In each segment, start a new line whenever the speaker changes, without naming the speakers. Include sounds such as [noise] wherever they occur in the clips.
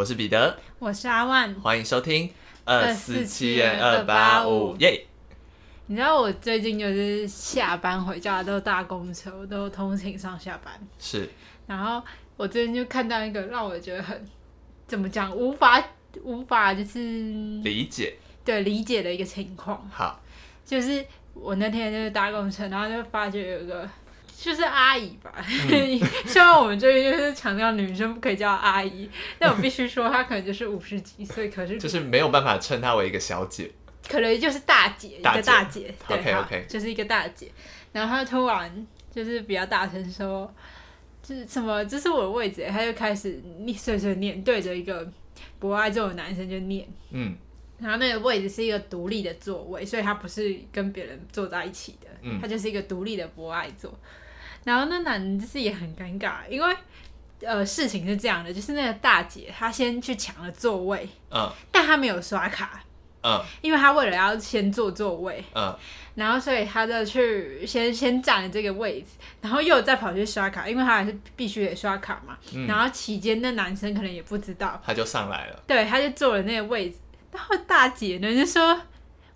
我是彼得，
我是阿万，
欢迎收听二四七二八五耶。
你知道我最近就是下班回家都搭公车，都通勤上下班。
是。
然后我最近就看到一个让我觉得很怎么讲，无法无法就是
理解，
对理解的一个情况。
好，
就是我那天就是搭公车，然后就发觉有一个。就是阿姨吧，嗯、[laughs] 虽然我们这边就是强调女生不可以叫阿姨，但我必须说她可能就是五十几岁，可是
就是没有办法称她为一个小姐，
可能就是大姐，
大姐
一个大姐，对
OK OK，
就是一个大姐。然后她突然就是比较大声说，就是什么这是我的位置，她就开始念碎碎念，对着一个不爱坐的男生就念，嗯，然后那个位置是一个独立的座位，所以她不是跟别人坐在一起的，嗯，她就是一个独立的博爱座。然后那男的就是也很尴尬，因为呃事情是这样的，就是那个大姐她先去抢了座位，嗯，但她没有刷卡，嗯，因为她为了要先坐座位，嗯，然后所以她就去先先占了这个位置，然后又再跑去刷卡，因为她还是必须得刷卡嘛，嗯，然后期间那男生可能也不知道，
他就上来了，
对，他就坐了那个位置，然后大姐呢就说：“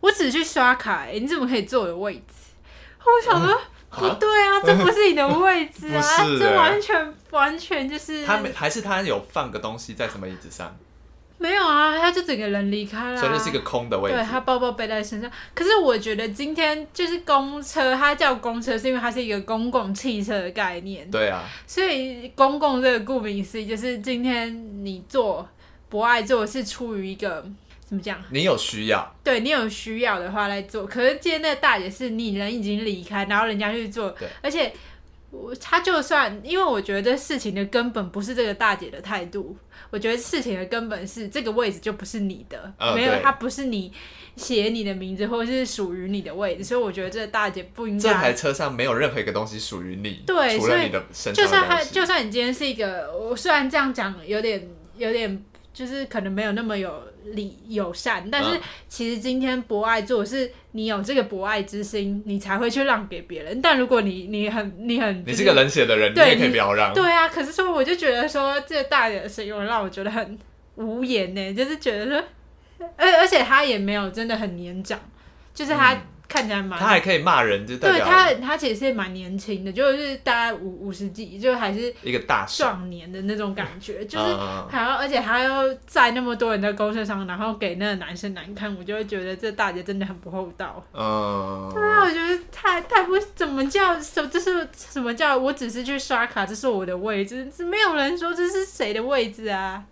我只是去刷卡，欸，你怎么可以坐我的位置？”我想说。嗯不对啊，这不是你的位置啊，[laughs] 欸、这完全完全就是
他没，还是他有放个东西在什么椅子上？
没有啊，他就整个人离开了，
所以是一个空的位置。
对，他包包背在身上。可是我觉得今天就是公车，它叫公车是因为它是一个公共汽车的概念。
对啊，
所以公共这个顾名思义，就是今天你坐不爱坐是出于一个。怎么讲？
你有需要，
对你有需要的话来做。可是今天那个大姐是你人已经离开，然后人家去做，对而且我他就算，因为我觉得事情的根本不是这个大姐的态度，我觉得事情的根本是这个位置就不是你的，呃、没有，它不是你写你的名字或者是属于你的位置，所以我觉得这个大姐不应该。
这台车上没有任何一个东西属于你，
对，
除了你的身上的。
就算他，就算你今天是一个，我虽然这样讲有点有点。就是可能没有那么有礼友善，但是其实今天博爱做是你有这个博爱之心，你才会去让给别人。但如果你你很你很、就是、
你是个冷血的人，对你也可以不要让。
对啊，可是说我就觉得说这个大姐的声音让我觉得很无言呢，就是觉得说，而而且他也没有真的很年长，就是他。嗯看起来蛮，他
还可以骂人，就对
他，他其实也蛮年轻的，就是大概五五十几，就还是
一个大
壮年的那种感觉，就是还要，而且还要在那么多人的公车上，然后给那个男生难看，我就会觉得这大姐真的很不厚道。嗯，对啊，我觉得太太不怎么叫什，这是什么叫？我只是去刷卡，这是我的位置，是没有人说这是谁的位置啊。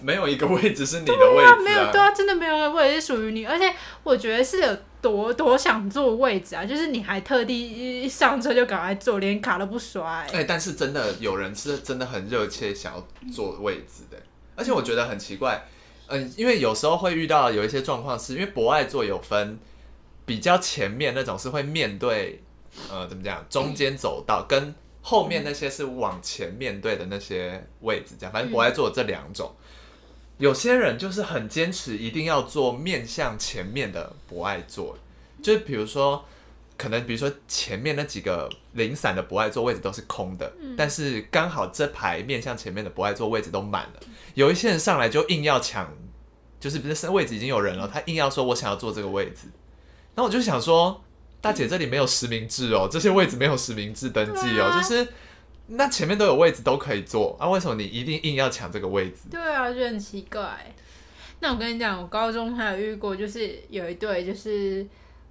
没有一个位置是你的位置啊，啊
没有，对啊，真的没有一个位置是属于你，而且我觉得是有多多想坐位置啊，就是你还特地一上车就赶快坐，连卡都不刷哎、
但是真的有人是真的很热切想要坐位置的，而且我觉得很奇怪，嗯、因为有时候会遇到有一些状况，是因为博爱座有分比较前面那种是会面对，呃，怎么讲，中间走道跟后面那些是往前面对的那些位置，这样，反正博爱座这两种。有些人就是很坚持，一定要坐面向前面的不爱座，就比如说，可能比如说前面那几个零散的不爱座位置都是空的，嗯、但是刚好这排面向前面的不爱座位置都满了，有一些人上来就硬要抢，就是不是位置已经有人了，他硬要说我想要坐这个位置，那我就想说，大姐这里没有实名制哦，这些位置没有实名制登记哦，就是。那前面都有位置都可以坐啊，为什么你一定硬要抢这个位置？
对啊，就很奇怪。那我跟你讲，我高中还有遇过，就是有一对就是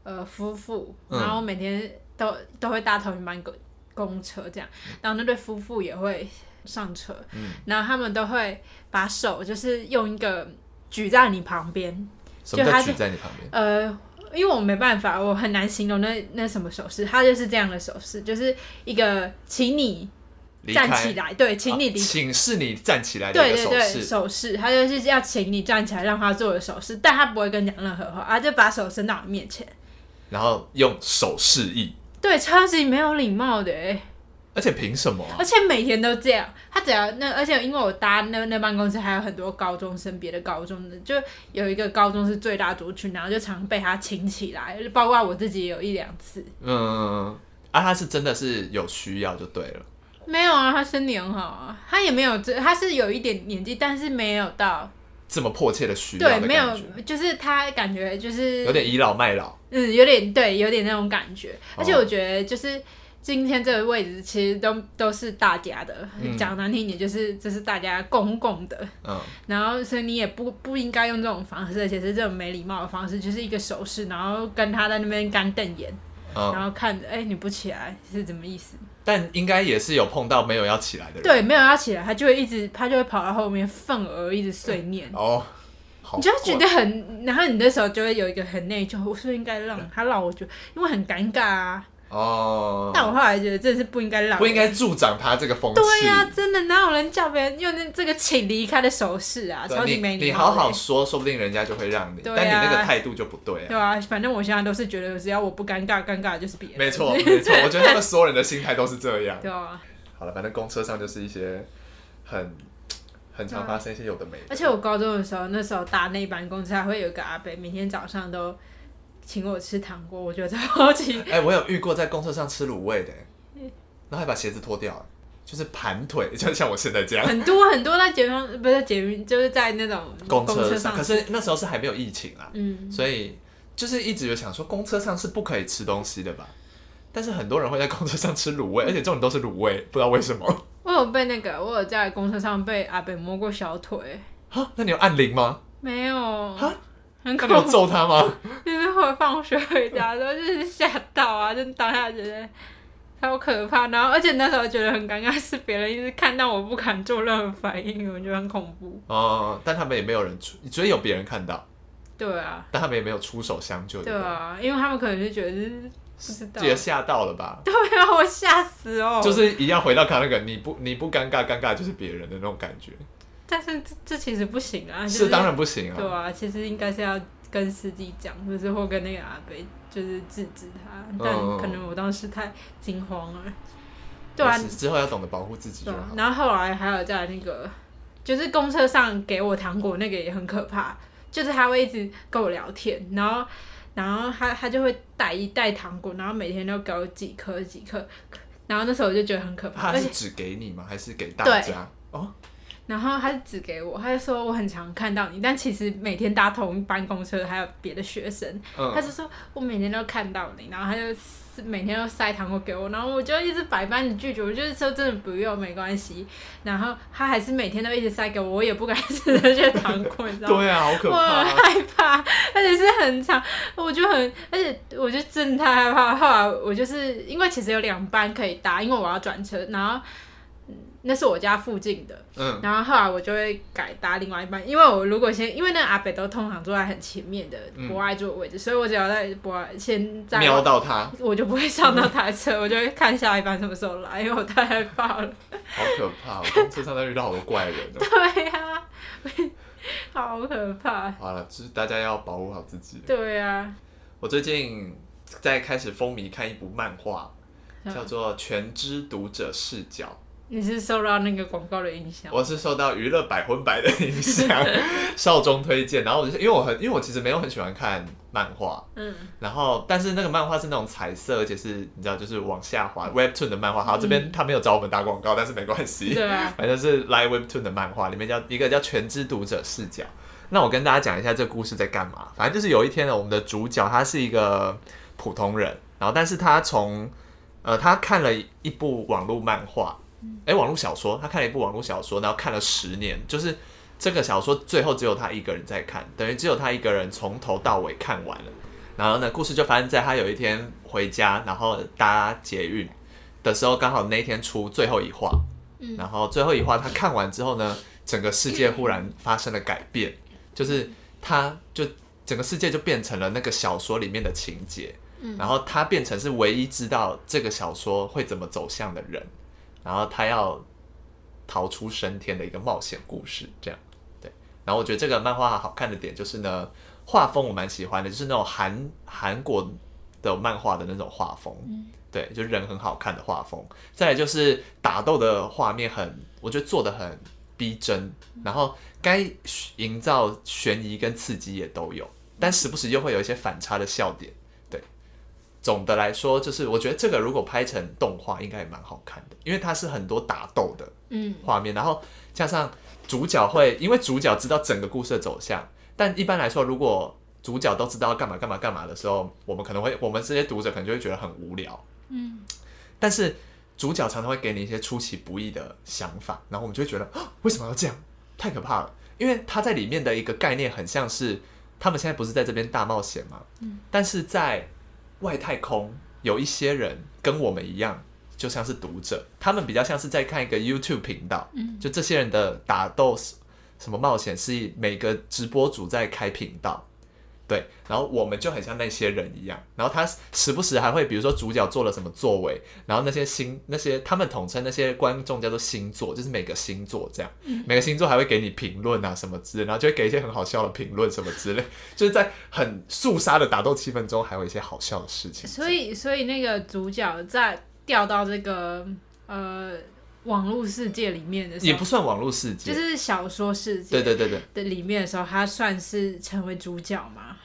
呃夫妇，然后每天都、嗯、都会搭同一班公公车这样，然后那对夫妇也会上车，嗯、然后他们都会把手就是用一个举在你旁边，
什么叫举在你旁边？
呃，因为我没办法，我很难形容那那什么手势，他就是这样的手势，就是一个请你。站起来，对，请你离、啊，
请示你站起来的手势。对对对，
手势，他就是要请你站起来，让他做的手势，但他不会跟你讲任何话，他就把手伸到你面前，
然后用手示意。
对，超级没有礼貌的，
而且凭什么、啊？
而且每天都这样，他只要那，而且因为我搭那那办公室还有很多高中生，别的高中的，就有一个高中是最大族群，然后就常被他请起来，包括我自己也有一两次。
嗯，啊，他是真的是有需要就对了。
没有啊，他身体很好啊，他也没有这，他是有一点年纪，但是没有到
这么迫切的需要的。
对，没有，就是他感觉就是
有点倚老卖老。
嗯，有点对，有点那种感觉。而且我觉得就是今天这个位置其实都都是大家的，讲、嗯、难听一点就是这是大家公共的。嗯。然后所以你也不不应该用这种方式，而且是这种没礼貌的方式，就是一个手势，然后跟他在那边干瞪眼。嗯、然后看着，哎、欸，你不起来是什么意思？
但应该也是有碰到没有要起来的人。
对，没有要起来，他就会一直，他就会跑到后面，愤而一直碎念。
哦，
你就会觉得很，然后你那时候就会有一个很内疚，我是不是应该让他让我觉得，因为很尴尬啊。
哦，
但我后来觉得这是不应该让，
不应该助长他这个风气。
对呀、啊，真的哪有人叫别人用那这个请离开的手势啊？超级没礼貌。
你好好说，说不定人家就会让你。对啊、但你那个态度就不对啊。
对啊，反正我现在都是觉得，只要我不尴尬，尴尬的就是别人。
没错，没错，[laughs] 我觉得他们所有人的心态都是这样。
对啊。
好了，反正公车上就是一些很很常发生一些有的没的。
而且我高中的时候，那时候搭那班公车，还会有个阿伯，每天早上都。请我吃糖果，我觉得超级。[laughs]
哎、欸，我有遇过在公车上吃卤味的，然后还把鞋子脱掉，就是盘腿，就像我现在这样。很
多很多在捷运，不是在捷运，就是在那种
公车上。可是那时候是还没有疫情啊，嗯，所以就是一直有想说，公车上是不可以吃东西的吧？但是很多人会在公车上吃卤味，而且这种都是卤味，不知道为什么。
我有被那个，我有在公车上被阿北摸过小腿。
哈，那你有按铃吗？
没有。哈。很可
怕，你有揍他吗？
就是会放学回家的时候，就是吓到啊，就当下觉得超可怕。然后，而且那时候觉得很尴尬，是别人一直看到我不敢做任何反应，我觉得很恐怖。
哦，但他们也没有人出，所以有别人看到。
对啊。
但他们也没有出手相救。
对啊，因为他们可能就觉得是不知道，
也吓到了吧？
对啊，我吓死哦。
就是一样回到他那个，你不你不尴尬，尴尬就是别人的那种感觉。
但是这这其实不行啊，
就是、是当然不行啊。
对啊，其实应该是要跟司机讲，或者是或跟那个阿伯就是制止他，但可能我当时太惊慌了。对啊，
之后要懂得保护自己就好。
然后后来还有在那个，就是公车上给我糖果那个也很可怕，就是他会一直跟我聊天，然后然后他他就会带一袋糖果，然后每天都给我几颗几颗，然后那时候我就觉得很可怕。
他是只给你吗？还是给大家？哦。
然后他就指给我，他就说我很常看到你，但其实每天搭同一班公车还有别的学生，嗯、他就说我每天都看到你，然后他就每天都塞糖果给我，然后我就一直百般的拒绝，我就是说真的不用没关系，然后他还是每天都一直塞给我，我也不敢吃那些糖果，你知道吗？
对啊，好可怕，[laughs]
我很害怕，而且是很长，我就很，而且我就真的太害怕，后来我就是因为其实有两班可以搭，因为我要转车，然后。那是我家附近的，嗯，然后后来我就会改搭另外一班，因为我如果先，因为那个阿北都通常坐在很前面的博爱座的位置，嗯，所以我只要在博爱先在
瞄到他，
我就不会上到他的车，嗯，我就会看下一班什么时候来，因为我太害怕了。
好可怕！我公车上都遇到好多怪人。[laughs]
对呀，啊，好可怕。
好了，就是大家要保护好自己。
对呀，啊。
我最近在开始风靡看一部漫画，叫做《全知读者视角》。
你是受到那个广告的影响？
我是受到娱乐百分百的影响，[laughs] 少中推荐。然后我就是因为我很，因为我其实没有很喜欢看漫画，嗯，然后但是那个漫画是那种彩色，而且是你知道就是往下滑 Webtoon 的漫画。好，这边他没有找我们打广告，但是没关系，对啊，反正是 Live Webtoon 的漫画，里面叫一个叫全知读者视角。那我跟大家讲一下这个故事在干嘛。反正就是有一天呢，我们的主角他是一个普通人，然后但是他从呃他看了一部网络漫画。哎、欸，网络小说，他看了一部网络小说，然后看了十年，就是这个小说最后只有他一个人在看，等于只有他一个人从头到尾看完了。然后呢，故事就发生在他有一天回家，然后搭捷运的时候，刚好那天出最后一话。然后最后一话他看完之后呢，整个世界忽然发生了改变，就是他就整个世界就变成了那个小说里面的情节，然后他变成是唯一知道这个小说会怎么走向的人。然后他要逃出升天的一个冒险故事，这样对。然后我觉得这个漫画好看的点就是呢，画风我蛮喜欢的，就是那种韩韩国的漫画的那种画风，对，就是人很好看的画风。再来就是打斗的画面很，我觉得做的很逼真，然后该营造悬疑跟刺激也都有，但时不时又会有一些反差的笑点，对。总的来说，就是我觉得这个如果拍成动画，应该也蛮好看的，因为它是很多打斗的嗯画面，然后加上主角会，因为主角知道整个故事的走向，但一般来说，如果主角都知道干嘛干嘛干嘛的时候，我们可能会，我们这些读者可能就会觉得很无聊嗯，但是主角常常会给你一些出其不意的想法，然后我们就会觉得为什么要这样？太可怕了，因为他在里面的一个概念很像是他们现在不是在这边大冒险吗？嗯，但是在外太空有一些人跟我们一样，就像是读者，他们比较像是在看一个 YouTube 频道，嗯，就这些人的打斗什么冒险是每个直播主在开频道。对，然后我们就很像那些人一样，然后他时不时还会，比如说主角做了什么作为，然后那些星那些他们统称那些观众叫做星座，就是每个星座这样，嗯、每个星座还会给你评论啊什么之类，然后就会给一些很好笑的评论什么之类，就是在很肃杀的打斗气氛中，还有一些好笑的事情。
所以，所以那个主角在掉到这个呃网络世界里面的时候，
也不算网络世界，
就是小说世界，
对对对对。
的里面的时候，他算是成为主角吗？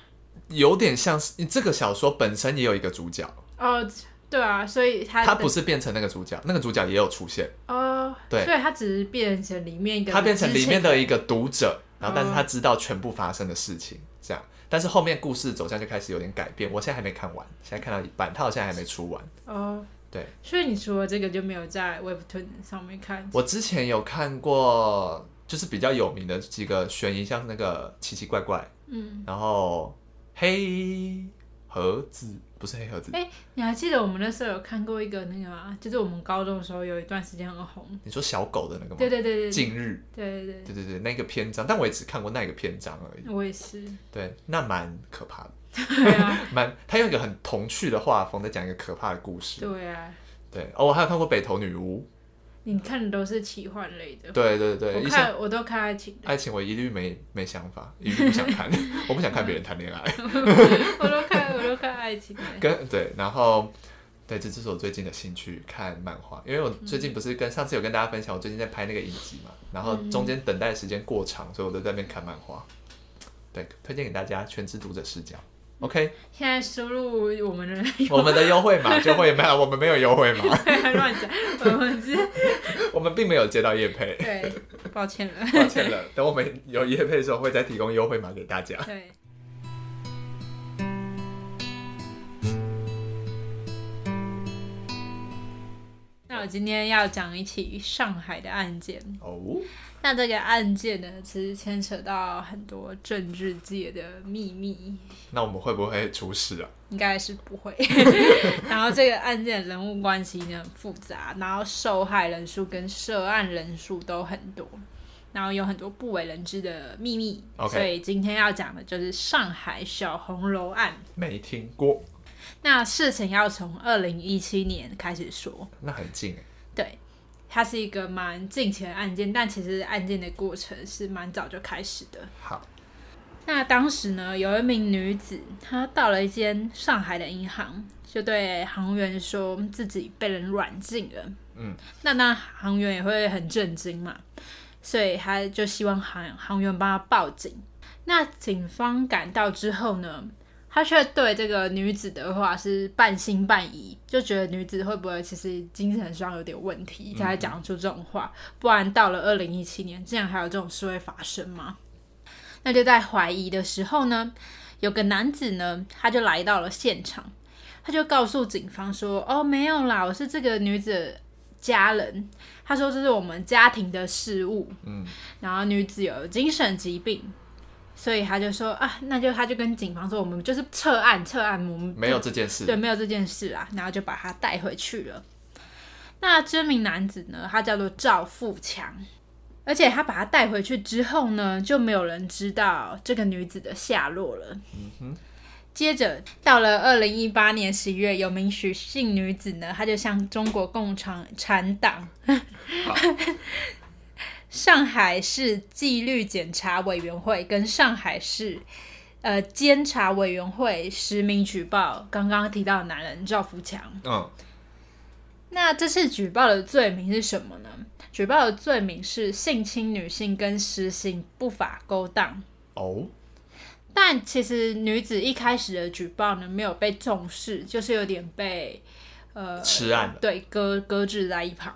有点像是你这个小说本身也有一个主角。
哦，对啊，所以他
他不是变成那个主角，那个主角也有出现。
哦，对，所以他只是变成里面一个，
他变成里面的一个读者，然后但是他知道全部发生的事情，这样，但是后面故事走向就开始有点改变。我现在还没看完，现在看到一半，他好像还没出完。哦，对，
所以你除了这个就没有在 Webtoon 上面看？
我之前有看过，就是比较有名的几个悬疑，像那个奇奇怪怪，嗯，然后。黑盒子不是黑盒子，
哎、欸，你还记得我们那时候有看过一个那个吗？就是我们高中的时候有一段时间很红。
你说小狗的那个吗？
对对对对，
近日。
对对对
对对对，那个篇章，但我也只看过那个篇章而已。
我也是。
对，那蛮可怕的。
对啊。
蛮，他用一个很童趣的画风在讲一个可怕的故事。
对啊。
对，哦，我还有看过北投女巫。
你看的都是奇幻类的，
对对对，
我看我都看爱情的，
爱情我一律没没想法，一律不想看，[laughs] 我不想看别人谈恋爱，[laughs]
我都看我都看爱情的，
跟对，然后对，这就是我最近的兴趣，看漫画，因为我最近不是跟上次有跟大家分享，我最近在拍那个影集嘛，然后中间等待时间过长，所以我都在那边看漫画，对，推荐给大家全知读者视角。OK，
现在输入我们的 [laughs]
我们的优惠码就会没有，我们没有优惠码，[laughs]
乱讲，我们是，
我们并没有接到夜配，
对，抱歉了，
抱歉了，等我们有夜配的时候会再提供优惠码给大家。
对。我今天要讲一起上海的案件哦。那这个案件呢，其实牵扯到很多政治界的秘密。
那我们会不会出事啊？
应该是不会。[laughs] 然后这个案件的人物关系呢很复杂，然后受害人数跟涉案人数都很多，然后有很多不为人知的秘密。Okay. 所以今天要讲的就是上海小红楼案。
没听过。
那事情要从二零一七年开始说。
那很近。
对。它是一个蛮近期的案件，但其实案件的过程是蛮早就开始的。
好，
那当时呢，有一名女子，她到了一间上海的银行，就对行员说自己被人软禁了。嗯，那那行员也会很震惊嘛，所以他就希望行行员帮他报警。那警方赶到之后呢，他却对这个女子的话是半信半疑，就觉得女子会不会其实精神上有点问题，才讲出这种话。不然到了二零一七年，竟然还有这种事会发生吗？那就在怀疑的时候呢，有个男子呢，他就来到了现场，他就告诉警方说：“哦，没有啦，我是这个女子的家人。”他说：“这是我们家庭的事物。”嗯，然后女子有精神疾病。所以他就说啊，那就他就跟警方说，我们就是撤案，撤案，我们
没有这件事，
对，没有这件事啊，然后就把他带回去了。那这名男子呢，他叫做赵富强，而且他把他带回去之后呢，就没有人知道这个女子的下落了。嗯哼。接着到了二零一八年十一月，有名许姓女子呢，她就向中国共产党。[laughs] 好上海市纪律检查委员会跟上海市呃监察委员会实名举报刚刚提到的男人赵福强。嗯，那这次举报的罪名是什么呢？举报的罪名是性侵女性跟实行不法勾当。哦，但其实女子一开始的举报呢，没有被重视，就是有点被呃，
吃案
对，搁搁置在一旁。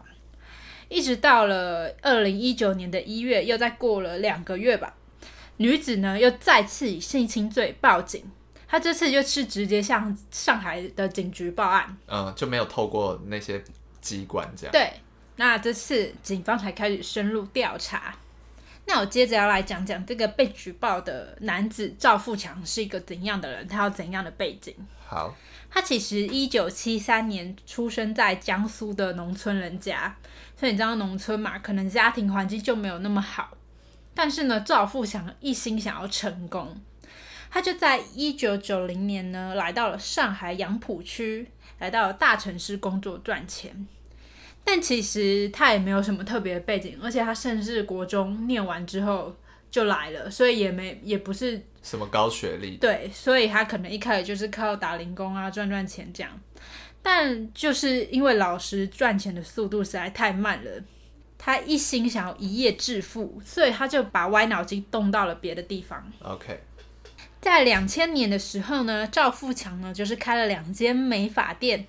一直到了二零一九年的一月，又再过了两个月吧，女子呢又再次以性侵罪报警。她这次就是直接向上海的警局报案，
嗯，就没有透过那些机关这样。
对，那这次警方才开始深入调查。那我接着要来讲讲这个被举报的男子赵富强是一个怎样的人，他有怎样的背景？
好，
他其实一九七三年出生在江苏的农村人家。所以你知道农村嘛，可能家庭环境就没有那么好。但是呢，赵富想一心想要成功，他就在一九九零年呢，来到了上海杨浦区，来到了大城市工作赚钱。但其实他也没有什么特别的背景，而且他甚至国中念完之后就来了，所以也没也不是
什么高学历。
对，所以他可能一开始就是靠打零工啊，赚赚钱这样。但就是因为老师赚钱的速度实在太慢了，他一心想要一夜致富，所以他就把歪脑筋动到了别的地方。
OK，
在两千年的时候呢，赵富强呢就是开了两间美发店。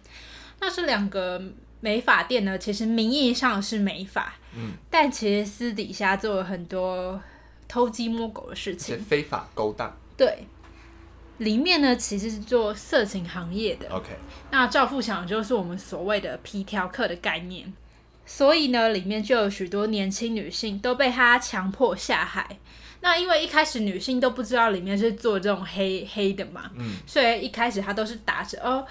那这两个美发店呢，其实名义上是美发，嗯，但其实私底下做了很多偷鸡摸狗的事情，
非法勾当。
对。里面呢，其实是做色情行业的。
OK，
那赵富强就是我们所谓的皮条客的概念，所以呢，里面就有许多年轻女性都被他强迫下海。那因为一开始女性都不知道里面是做这种黑黑的嘛，嗯，所以一开始他都是打着哦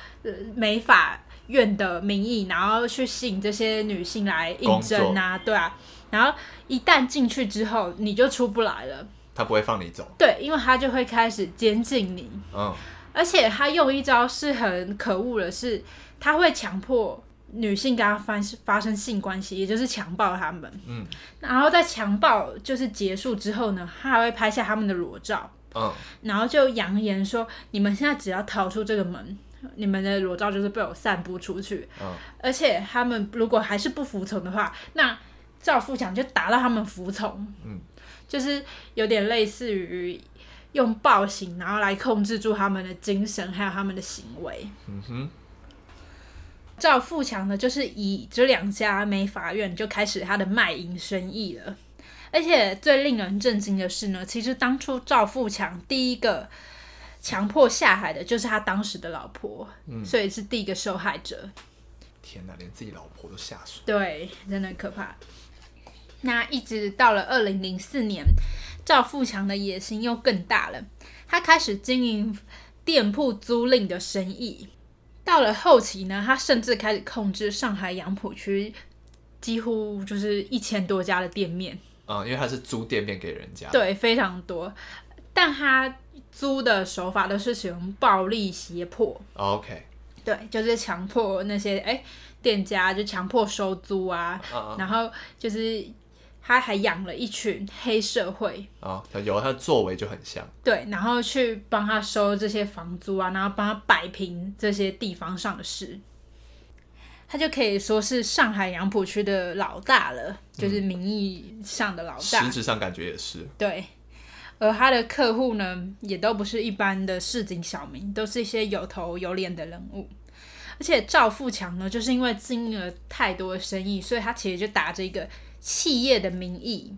美法院的名义，然后去吸引这些女性来应征啊，对啊，然后一旦进去之后，你就出不来了。
他不会放你走，
对，因为他就会开始监禁你。嗯，而且他用一招是很可恶的是，是他会强迫女性跟他发发生性关系，也就是强暴他们。嗯，然后在强暴就是结束之后呢，他还会拍下他们的裸照。嗯，然后就扬言说：“你们现在只要逃出这个门，你们的裸照就是被我散布出去。”嗯，而且他们如果还是不服从的话，那赵富强就打到他们服从。嗯。就是有点类似于用暴行，然后来控制住他们的精神，还有他们的行为。嗯哼。赵富强呢，就是以这两家美法院就开始他的卖淫生意了。而且最令人震惊的是呢，其实当初赵富强第一个强迫下海的就是他当时的老婆，嗯，所以是第一个受害者。
天哪，连自己老婆都下水。
对，真的很可怕。那一直到了二零零四年，赵富强的野心又更大了。他开始经营店铺租赁的生意。到了后期呢，他甚至开始控制上海杨浦区几乎就是一千多家的店面。
嗯，因为他是租店面给人家。
对，非常多。但他租的手法都是使用暴力胁迫。
OK。
对，就是强迫那些哎店家就强迫收租啊，uh -uh. 然后就是。他还养了一群黑社会
啊，哦、有他的作为就很像。
对，然后去帮他收这些房租啊，然后帮他摆平这些地方上的事，他就可以说是上海杨浦区的老大了，嗯，就是名义上的老大，
实质上感觉也是。
对，而他的客户呢，也都不是一般的市井小民，都是一些有头有脸的人物。而且赵富强呢，就是因为经营了太多的生意，所以他其实就打着一个。企业的名义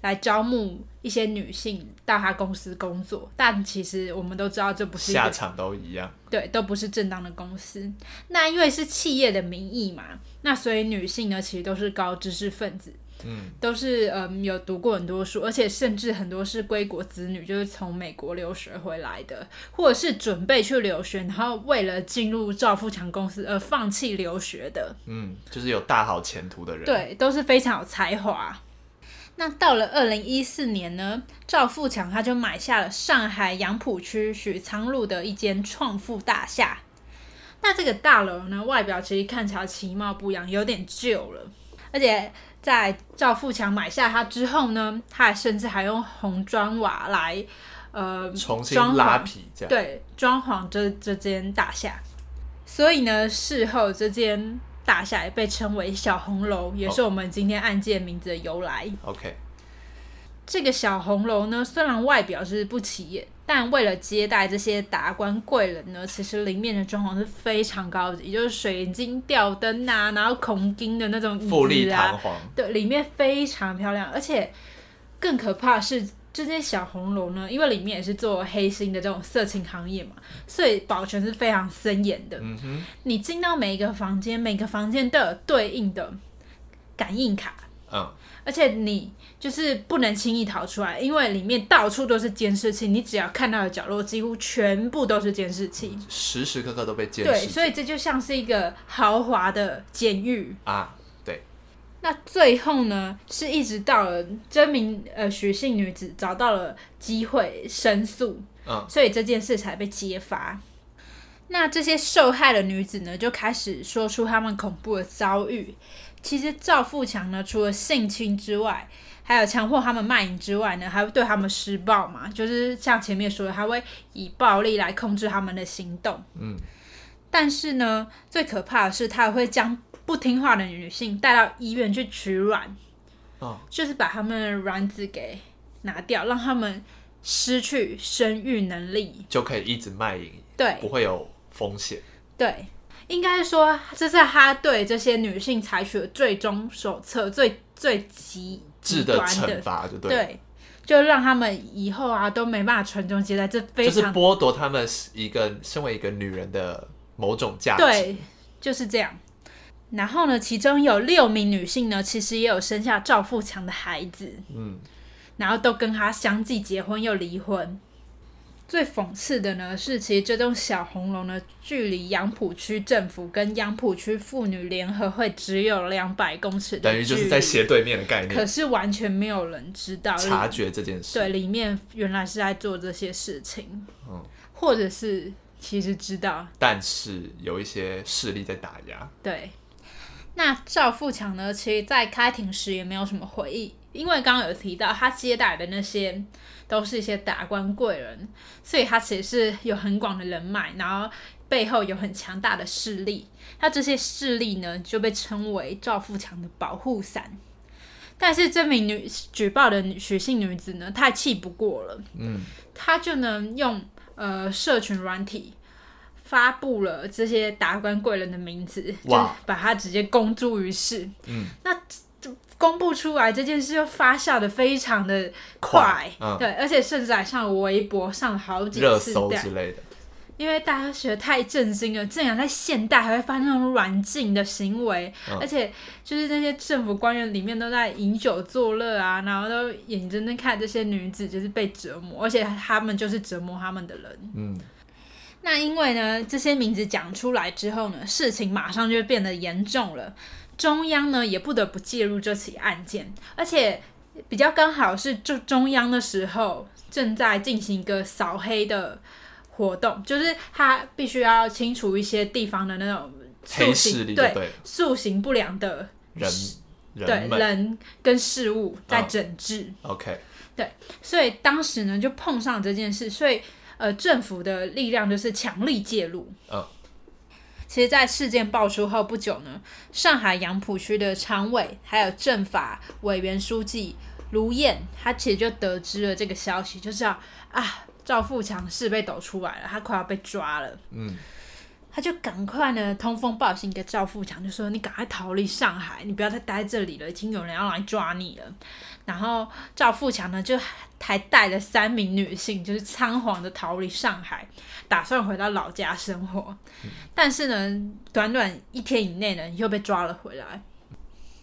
来招募一些女性到他公司工作，但其实我们都知道这不是
下场都一样，
对，都不是正当的公司。那因为是企业的名义嘛，那所以女性呢，其实都是高知识分子。嗯，都是嗯有读过很多书，而且甚至很多是归国子女，就是从美国留学回来的，或者是准备去留学，然后为了进入赵富强公司而放弃留学的。
嗯，就是有大好前途的人。
对，都是非常有才华。那到了二零一四年呢，赵富强他就买下了上海杨浦区许昌路的一间创富大厦。那这个大楼呢，外表其实看起来其貌不扬，有点旧了，而且。在赵富强买下它之后呢，他还甚至还用红砖瓦来，呃，
重新拉皮这样，
对，装潢这这间大厦。所以呢，事后这间大厦也被称为小红楼，也是我们今天案件名字的由来。
OK，
这个小红楼呢，虽然外表是不起眼。但为了接待这些达官贵人呢，其实里面的装潢是非常高级，也就是水晶吊灯啊，然后孔金的那种椅子啊，
富丽堂皇。
对，里面非常漂亮，而且更可怕是这些小红楼呢，因为里面也是做黑心的这种色情行业嘛，所以保全是非常森严的。嗯哼，你进到每一个房间，每个房间都有对应的感应卡。嗯。而且你就是不能轻易逃出来，因为里面到处都是监视器，你只要看到的角落几乎全部都是监视器，
时时刻刻都被监视。
对，所以这就像是一个豪华的监狱
啊。对。
那最后呢，是一直到了这名呃许姓女子找到了机会申诉，嗯，所以这件事才被揭发。那这些受害的女子呢，就开始说出她们恐怖的遭遇。其实赵富强呢，除了性侵之外，还有强迫他们卖淫之外呢，还会对他们施暴嘛，就是像前面说的，还会以暴力来控制他们的行动。嗯，但是呢，最可怕的是，他会将不听话的女性带到医院去取卵，哦，就是把他们的卵子给拿掉，让他们失去生育能力，
就可以一直卖淫，
对，
不会有风险，
对。应该说，这是他对这些女性采取的最终手册，最最极
致的惩罚，就对，
对，就让他们以后啊都没办法传宗接代，这非常
就是剥夺他们一个身为一个女人的某种价值。
对，就是这样。然后呢，其中有六名女性呢，其实也有生下赵富强的孩子，嗯，然后都跟他相继结婚又离婚。最讽刺的呢是，其实这栋小红楼呢，距离杨浦区政府跟杨浦区妇女联合会只有两百公尺，
等于就是在斜对面的概念。
可是完全没有人知道
察觉这件事。
对，里面原来是在做这些事情，嗯，或者是其实知道，
但是有一些势力在打压。
对，那赵富强呢，其实在开庭时也没有什么回忆。因为刚刚有提到，他接待的那些都是一些达官贵人，所以他其实是有很广的人脉，然后背后有很强大的势力。他这些势力呢，就被称为赵富强的保护伞。但是这名女举报的许姓女子呢，太气不过了，嗯，她就能用呃社群软体发布了这些达官贵人的名字，哇就把他直接公诸于世，嗯，那。公布出来这件事又发酵的非常的快，嗯、对，而且甚至还上微博上了好几次
热搜之类的，
因为大家觉得太震惊了，竟然在现代还会发生那种软禁的行为，嗯、而且就是那些政府官员里面都在饮酒作乐啊，然后都眼睁睁看这些女子就是被折磨，而且他们就是折磨他们的人。嗯，那因为呢，这些名字讲出来之后呢，事情马上就变得严重了。中央呢也不得不介入这起案件，而且比较刚好是就中央的时候正在进行一个扫黑的活动，就是他必须要清除一些地方的那种
黑势力，
对素行不良的
人，
人对人跟事物在整治。
Oh, OK，
对，所以当时呢就碰上这件事，所以呃政府的力量就是强力介入。嗯。Oh. 其实，在事件爆出后不久呢，上海杨浦区的常委还有政法委员书记卢燕，他其实就得知了这个消息，就是要啊，赵富强是被抖出来了，他快要被抓了。嗯。他就赶快呢通风报信给赵富强，就说你赶快逃离上海，你不要再待这里了，已经有人要来抓你了。然后赵富强呢就还带了三名女性，就是仓皇的逃离上海，打算回到老家生活。嗯、但是呢，短短一天以内呢又被抓了回来。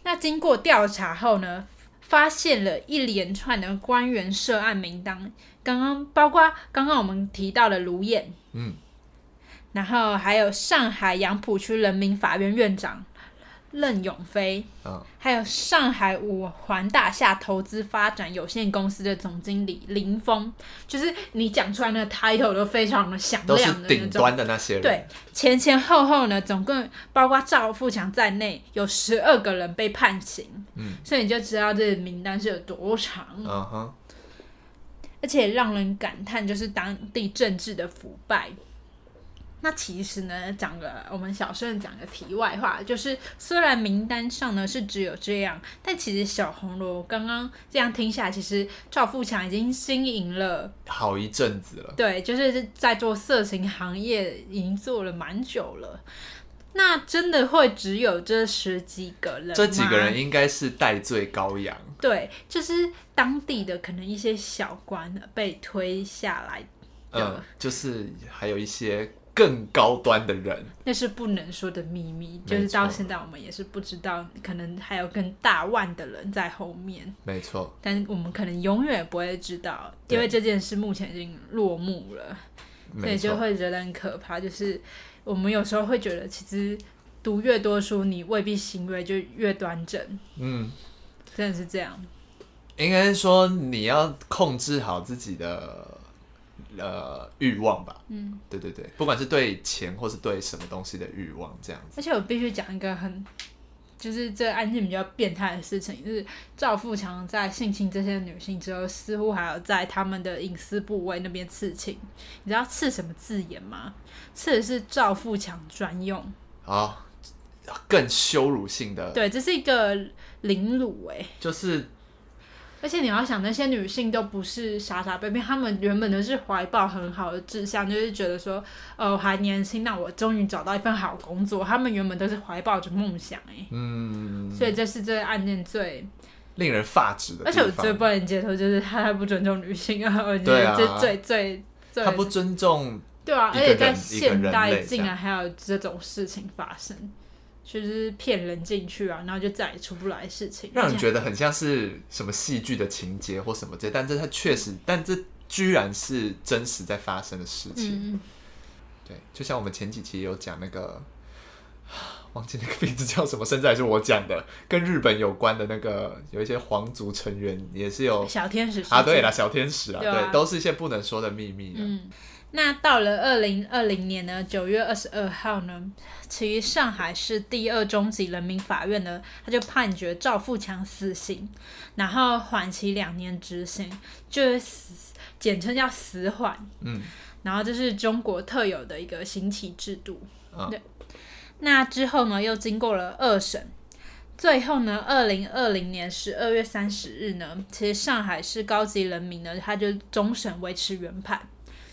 那经过调查后呢，发现了一连串的官员涉案名单，刚刚包括刚刚我们提到的卢燕，嗯。然后还有上海杨浦区人民法院院长任永飞，哦、还有上海五环大厦投资发展有限公司的总经理林峰，就是你讲出来那个 title 都非常的响亮的，
都是顶端的那些人。
对，前前后后呢，总共包括赵富强在内，有十二个人被判刑。嗯，所以你就知道这个名单是有多长。嗯哼，而且让人感叹，就是当地政治的腐败。那其实呢，讲个我们小声讲个题外话，就是虽然名单上呢是只有这样，但其实小红楼刚刚这样听下来，其实赵富强已经经营了
好一阵子了。
对，就是在做色情行业已经做了蛮久了。那真的会只有这十几个人吗？
这几个人应该是代罪羔羊。
对，就是当地的可能一些小官被推下来的，
嗯，就是还有一些更高端的人，
那是不能说的秘密。就是到现在我们也是不知道，可能还有更大腕的人在后面。
没错，
但我们可能永远不会知道，因为这件事目前已经落幕了，所以就会觉得很可怕，就是。我们有时候会觉得，其实读越多书，你未必行为就越端正。嗯，真的是这样。
应该说，你要控制好自己的呃欲望吧。嗯，对对对，不管是对钱或是对什么东西的欲望，这样子。
而且我必须讲一个很，就是这个案件比较变态的事情，就是赵富强在性侵这些女性之后，似乎还有在他们的隐私部位那边刺青。你知道刺什么字眼吗？刺的是赵富强专用
啊，更羞辱性的。
对，这是一个凌辱哎，
就是，
而且你要想，那些女性都不是傻傻被骗，她们原本都是怀抱很好的志向，就是觉得说，呃，我还年轻，那我终于找到一份好工作。她们原本都是怀抱着梦想哎，嗯，所以这是这个案件最
令人发指的。
而且我最不能接受就是他还不尊重女性啊，我觉得这最最最
他不尊重。
对啊，而且在现代竟然还有这种事情发生，就是骗人进去啊，然后就再也出不来的事情，
让人觉得很像是什么戏剧的情节或什么这，但这它确实，但这居然是真实在发生的事情。嗯、对，就像我们前几期有讲那个，[sighs] 忘记那个名字叫什么，甚至还是我讲的，跟日本有关的那个，有一些皇族成员也是有
小天使
啊，对啦，小天使啊，对，啊对，都是一些不能说的秘密。嗯。
那到了二零二零年呢，九月二十二号呢，其上海市第二中级人民法院呢，他就判决赵富强死刑，然后缓期两年执行，就是死，简称叫死缓。嗯，然后这是中国特有的一个刑期制度。啊、对，那之后呢，又经过了二审，最后呢，二零二零年十二月三十日呢，其实上海市高级人民呢，他就终审维持原判。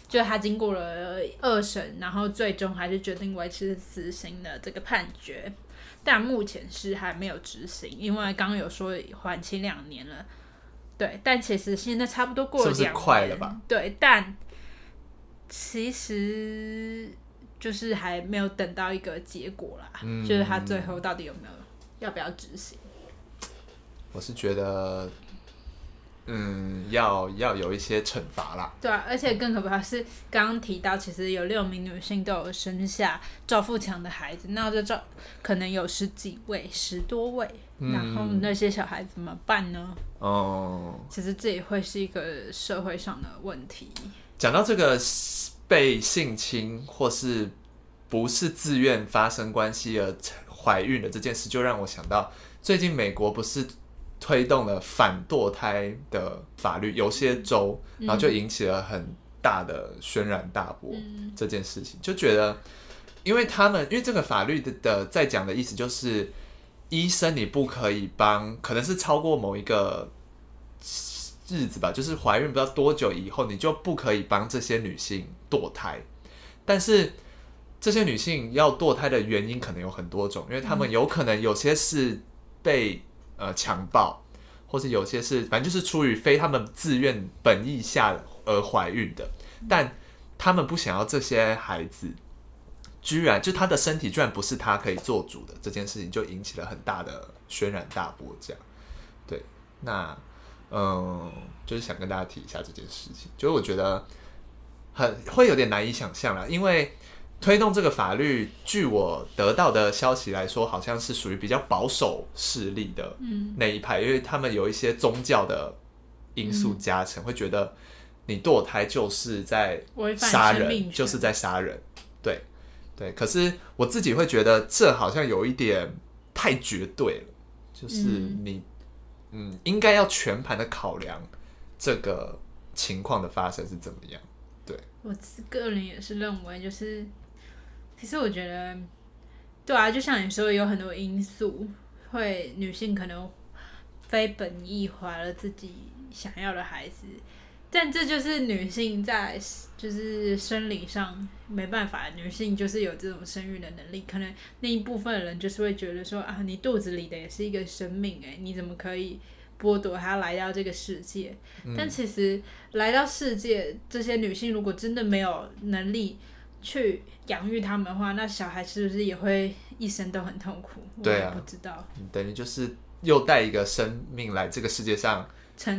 就他经过了二审，然后最终还是决定维持死刑的这个判决，但目前是还没有执行，因为刚刚有说缓期两年了，对，但其实现在差不多过了两年，
是不是快了吧？
对，但其实就是还没有等到一个结果啦，嗯，就是他最后到底有没有要不要执行？
我是觉得。嗯，要要有一些惩罚啦。
对啊，而且更可怕的是，刚刚提到，其实有六名女性都有生下赵富强的孩子，那这赵可能有十几位、十多位，嗯，然后那些小孩怎么办呢？哦，其实这也会是一个社会上的问题。
讲到这个被性侵或是不是自愿发生关系而怀孕的这件事，就让我想到最近美国不是。推动了反堕胎的法律，有些州，然后就引起了很大的轩然大波。嗯、这件事情就觉得，因为他们因为这个法律的的在讲的意思就是，医生你不可以帮，可能是超过某一个日子吧，就是怀孕不知道多久以后，你就不可以帮这些女性堕胎。但是这些女性要堕胎的原因可能有很多种，因为她们有可能有些是被。呃，强暴，或是有些是，反正就是出于非他们自愿本意下而怀孕的，但他们不想要这些孩子，居然就他的身体居然不是他可以做主的，这件事情就引起了很大的轩然大波。这样，对，那嗯，就是想跟大家提一下这件事情，就是我觉得很会有点难以想象啦，因为。推动这个法律，据我得到的消息来说，好像是属于比较保守势力的那一派，嗯、因为他们有一些宗教的因素加成，嗯、会觉得你堕胎就是在杀人，就是在杀人。对对，可是我自己会觉得这好像有一点太绝对了，就是你嗯，嗯，应该要全盘的考量这个情况的发生是怎么样。对，
我个人也是认为就是。其实我觉得，对啊，就像你说，有很多因素会女性可能非本意怀了自己想要的孩子，但这就是女性在就是生理上没办法，女性就是有这种生育的能力。可能那一部分人就是会觉得说啊，你肚子里的也是一个生命，欸，诶，你怎么可以剥夺她来到这个世界？嗯。但其实来到世界，这些女性如果真的没有能力。去养育他们的话，那小孩是不是也会一生都很痛苦？
对啊，
不知道。
等于就是又带一个生命来这个世界上，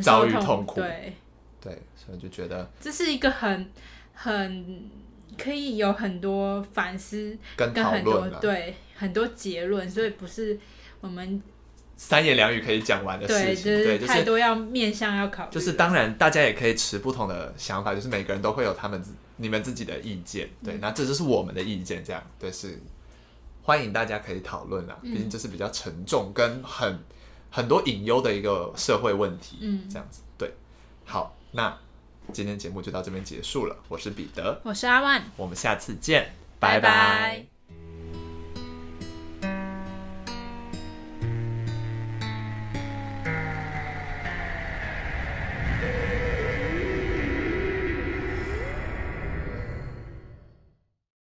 遭遇痛苦。
对
对，所以就觉得
这是一个很很可以有很多反思
跟
讨论，
啊，
对很多结论，所以不是我们。
三言两语可以讲完的事情，对，
就是、太多要面向要考虑。
就是当然，大家也可以持不同的想法，就是每个人都会有他们你们自己的意见，对，嗯、那这就是我们的意见，这样。对是欢迎大家可以讨论啊，毕竟这是比较沉重跟很很多隐忧的一个社会问题，嗯，这样子。对。好，那今天节目就到这边结束了，我是彼得，
我是阿万，
我们下次见，拜拜。拜拜。